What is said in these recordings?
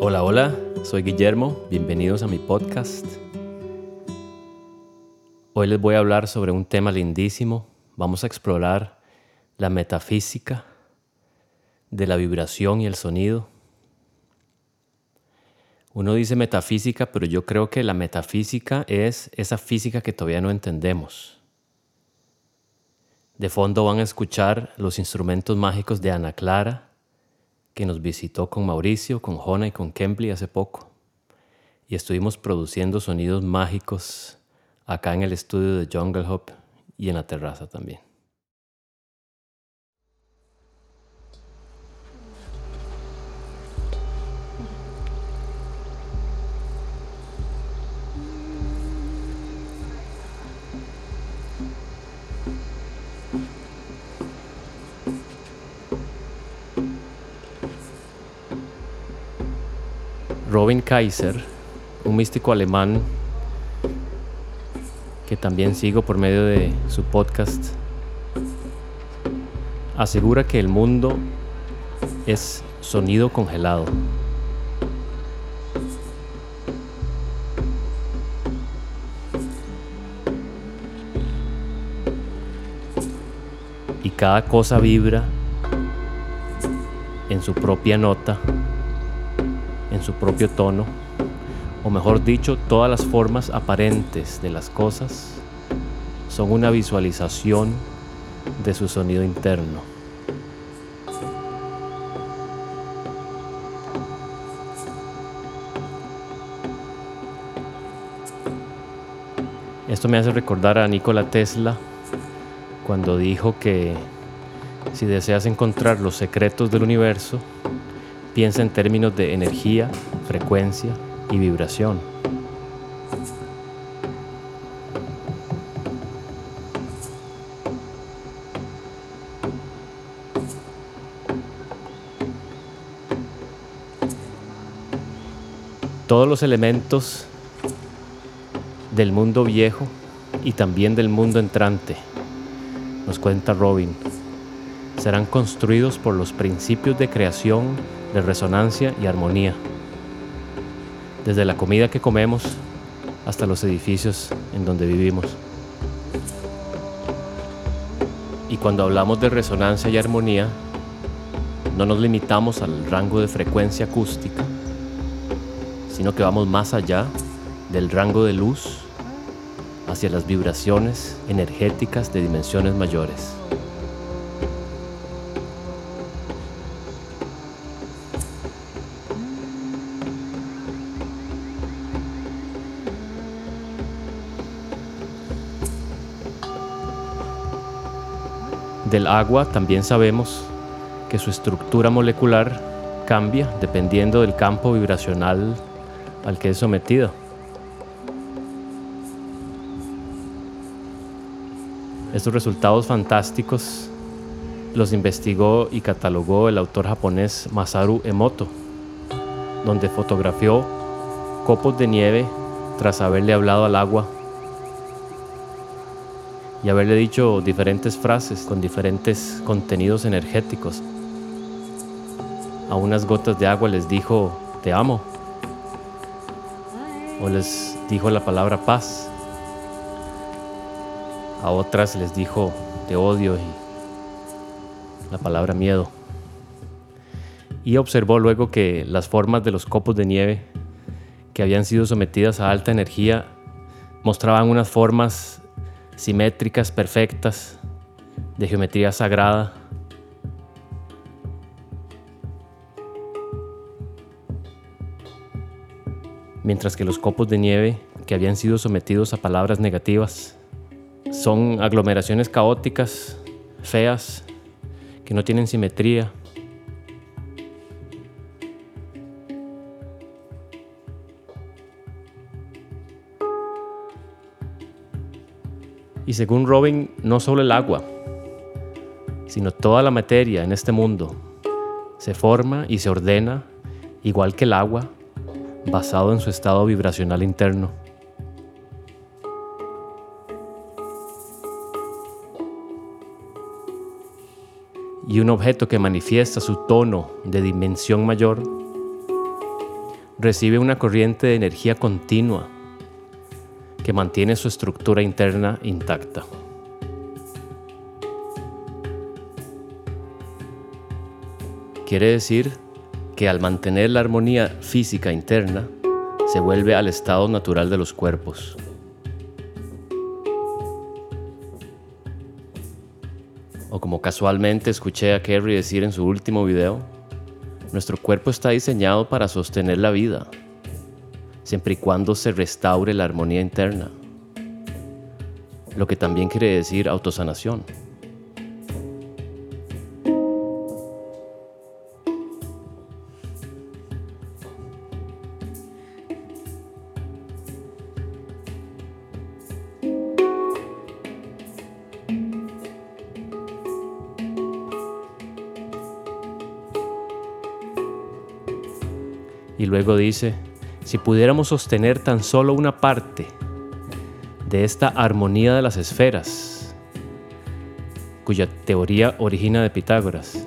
Hola, hola, soy Guillermo, bienvenidos a mi podcast. Hoy les voy a hablar sobre un tema lindísimo. Vamos a explorar la metafísica de la vibración y el sonido. Uno dice metafísica, pero yo creo que la metafísica es esa física que todavía no entendemos. De fondo van a escuchar los instrumentos mágicos de Ana Clara, que nos visitó con Mauricio, con Jona y con Kempli hace poco. Y estuvimos produciendo sonidos mágicos acá en el estudio de Jungle Hop y en la terraza también. Robin Kaiser, un místico alemán que también sigo por medio de su podcast, asegura que el mundo es sonido congelado. Y cada cosa vibra en su propia nota en su propio tono, o mejor dicho, todas las formas aparentes de las cosas son una visualización de su sonido interno. Esto me hace recordar a Nikola Tesla cuando dijo que si deseas encontrar los secretos del universo, piensa en términos de energía, frecuencia y vibración. Todos los elementos del mundo viejo y también del mundo entrante, nos cuenta Robin, serán construidos por los principios de creación de resonancia y armonía. Desde la comida que comemos hasta los edificios en donde vivimos. Y cuando hablamos de resonancia y armonía, no nos limitamos al rango de frecuencia acústica, sino que vamos más allá del rango de luz hacia las vibraciones energéticas de dimensiones mayores. Del agua también sabemos que su estructura molecular cambia dependiendo del campo vibracional al que es sometido. Estos resultados fantásticos los investigó y catalogó el autor japonés Masaru Emoto, donde fotografió copos de nieve tras haberle hablado al agua y haberle dicho diferentes frases con diferentes contenidos energéticos. A unas gotas de agua les dijo, te amo. O les dijo la palabra paz. A otras les dijo, te odio y la palabra miedo. Y observó luego que las formas de los copos de nieve que habían sido sometidas a alta energía mostraban unas formas simétricas, perfectas, de geometría sagrada. Mientras que los copos de nieve que habían sido sometidos a palabras negativas son aglomeraciones caóticas, feas, que no tienen simetría, Y según Robin, no solo el agua, sino toda la materia en este mundo se forma y se ordena igual que el agua, basado en su estado vibracional interno. y un objeto que manifiesta su tono de dimensión mayor recibe una corriente de energía continua que mantiene su estructura interna intacta. Quiere decir que al mantener la armonía física interna, se vuelve al estado natural de los cuerpos. O como casualmente escuché a Kerry decir en su último video, nuestro cuerpo está diseñado para sostener la vida, siempre y cuando se restaure la armonía interna, lo que también quiere decir autosanación. Y luego dice, si pudiéramos sostener tan solo una parte de esta armonía de las esferas, cuya teoría origina de Pitágoras,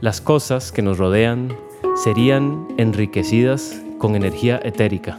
las cosas que nos rodean serían enriquecidas con energía etérica.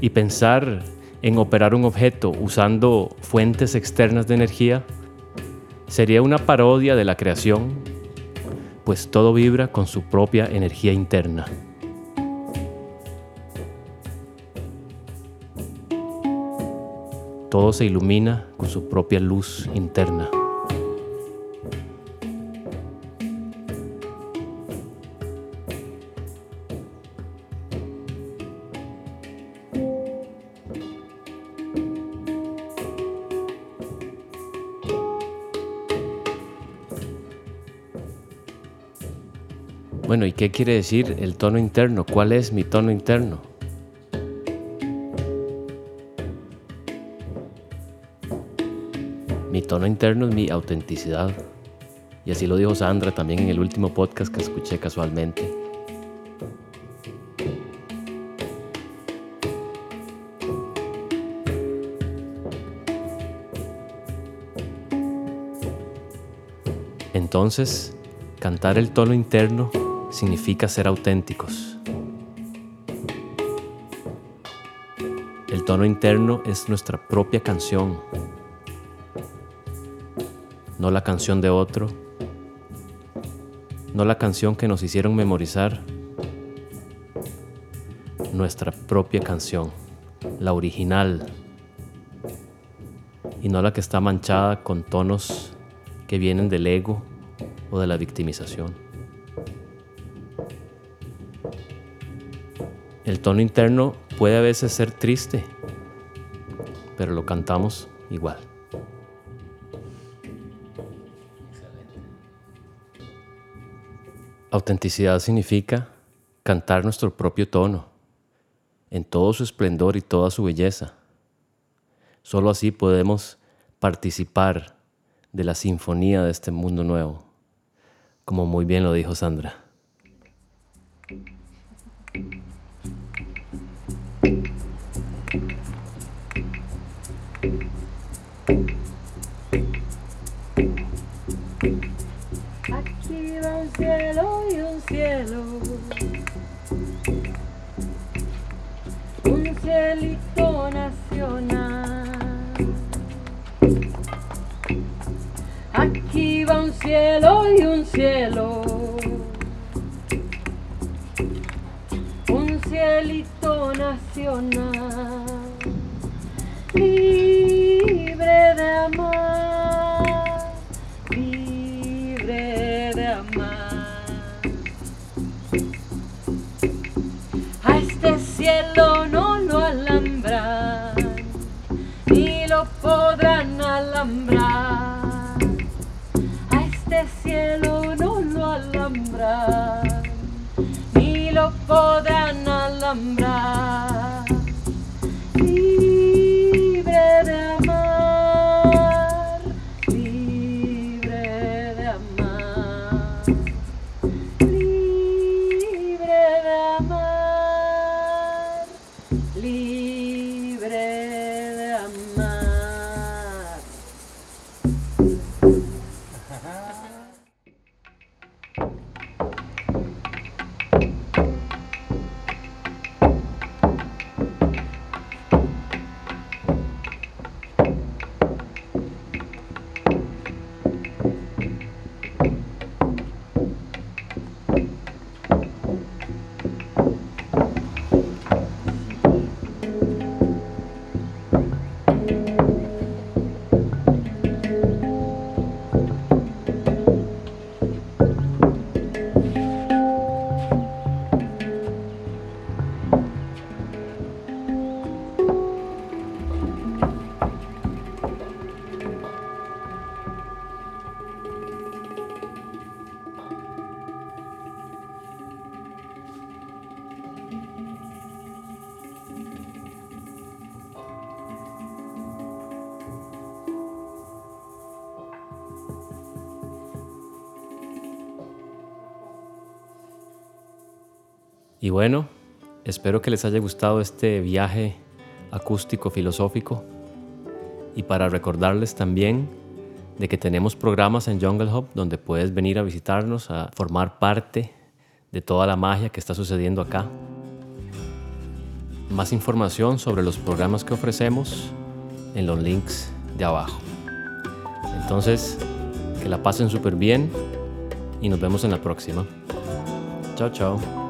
Y pensar en operar un objeto usando fuentes externas de energía sería una parodia de la creación, pues todo vibra con su propia energía interna. Todo se ilumina con su propia luz interna. ¿Y qué quiere decir el tono interno? ¿Cuál es mi tono interno? Mi tono interno es mi autenticidad. Y así lo dijo Sandra también en el último podcast que escuché casualmente. Entonces, cantar el tono interno significa ser auténticos. El tono interno es nuestra propia canción, no la canción de otro, no la canción que nos hicieron memorizar, nuestra propia canción, la original, y no la que está manchada con tonos que vienen del ego o de la victimización. El tono interno puede a veces ser triste, pero lo cantamos igual. Autenticidad significa cantar nuestro propio tono, en todo su esplendor y toda su belleza. Solo así podemos participar de la sinfonía de este mundo nuevo, como muy bien lo dijo Sandra. Cielo y un cielo. Un cielito nacional. Aquí va un cielo y un cielo. Un cielito nacional. Libre de amar. Libre de amar. A este cielo sombra. Y bueno, espero que les haya gustado este viaje acústico filosófico y para recordarles también de que tenemos programas en Jungle Hub donde puedes venir a visitarnos, a formar parte de toda la magia que está sucediendo acá. Más información sobre los programas que ofrecemos en los links de abajo. Entonces, que la pasen súper bien y nos vemos en la próxima. Chao, chao.